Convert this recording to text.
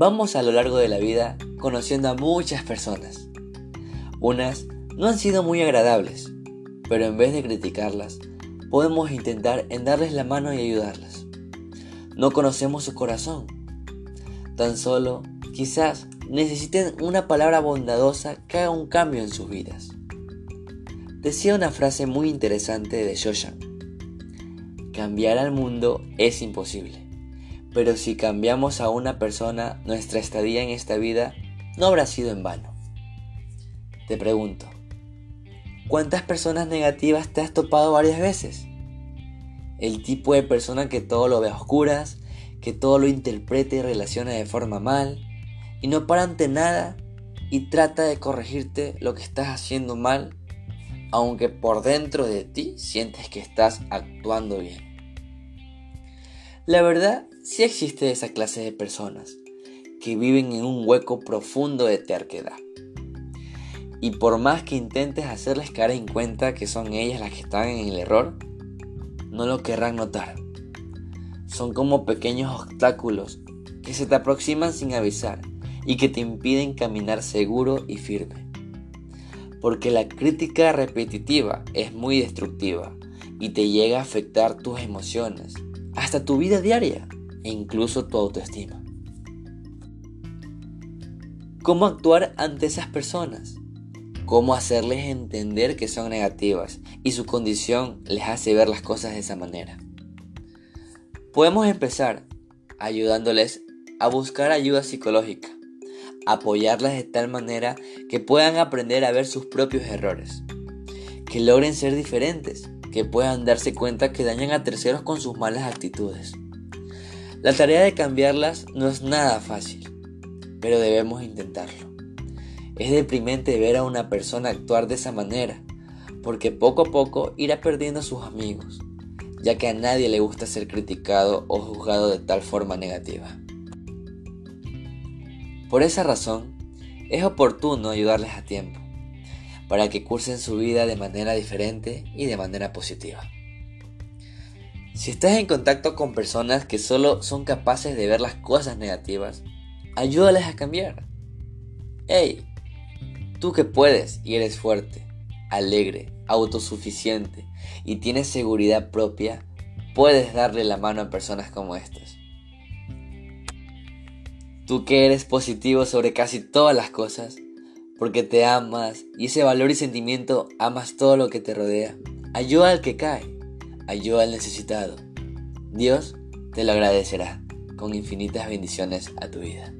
Vamos a lo largo de la vida conociendo a muchas personas. Unas no han sido muy agradables, pero en vez de criticarlas, podemos intentar en darles la mano y ayudarlas. No conocemos su corazón. Tan solo, quizás, necesiten una palabra bondadosa que haga un cambio en sus vidas. Decía una frase muy interesante de Shoshan. Cambiar al mundo es imposible, pero si cambiamos a una persona, nuestra estadía en esta vida no habrá sido en vano. Te pregunto, ¿Cuántas personas negativas te has topado varias veces? El tipo de persona que todo lo ve a oscuras, que todo lo interpreta y relaciona de forma mal, y no para ante nada y trata de corregirte lo que estás haciendo mal, aunque por dentro de ti sientes que estás actuando bien. La verdad, sí existe esa clase de personas que viven en un hueco profundo de terquedad y por más que intentes hacerles caer en cuenta que son ellas las que están en el error, no lo querrán notar. Son como pequeños obstáculos que se te aproximan sin avisar y que te impiden caminar seguro y firme. Porque la crítica repetitiva es muy destructiva y te llega a afectar tus emociones, hasta tu vida diaria e incluso tu autoestima. ¿Cómo actuar ante esas personas? cómo hacerles entender que son negativas y su condición les hace ver las cosas de esa manera. Podemos empezar ayudándoles a buscar ayuda psicológica, apoyarlas de tal manera que puedan aprender a ver sus propios errores, que logren ser diferentes, que puedan darse cuenta que dañan a terceros con sus malas actitudes. La tarea de cambiarlas no es nada fácil, pero debemos intentarlo. Es deprimente ver a una persona actuar de esa manera, porque poco a poco irá perdiendo a sus amigos, ya que a nadie le gusta ser criticado o juzgado de tal forma negativa. Por esa razón, es oportuno ayudarles a tiempo, para que cursen su vida de manera diferente y de manera positiva. Si estás en contacto con personas que solo son capaces de ver las cosas negativas, ayúdales a cambiar. ¡Hey! Tú que puedes y eres fuerte, alegre, autosuficiente y tienes seguridad propia, puedes darle la mano a personas como estas. Tú que eres positivo sobre casi todas las cosas, porque te amas y ese valor y sentimiento amas todo lo que te rodea. Ayuda al que cae, ayuda al necesitado. Dios te lo agradecerá con infinitas bendiciones a tu vida.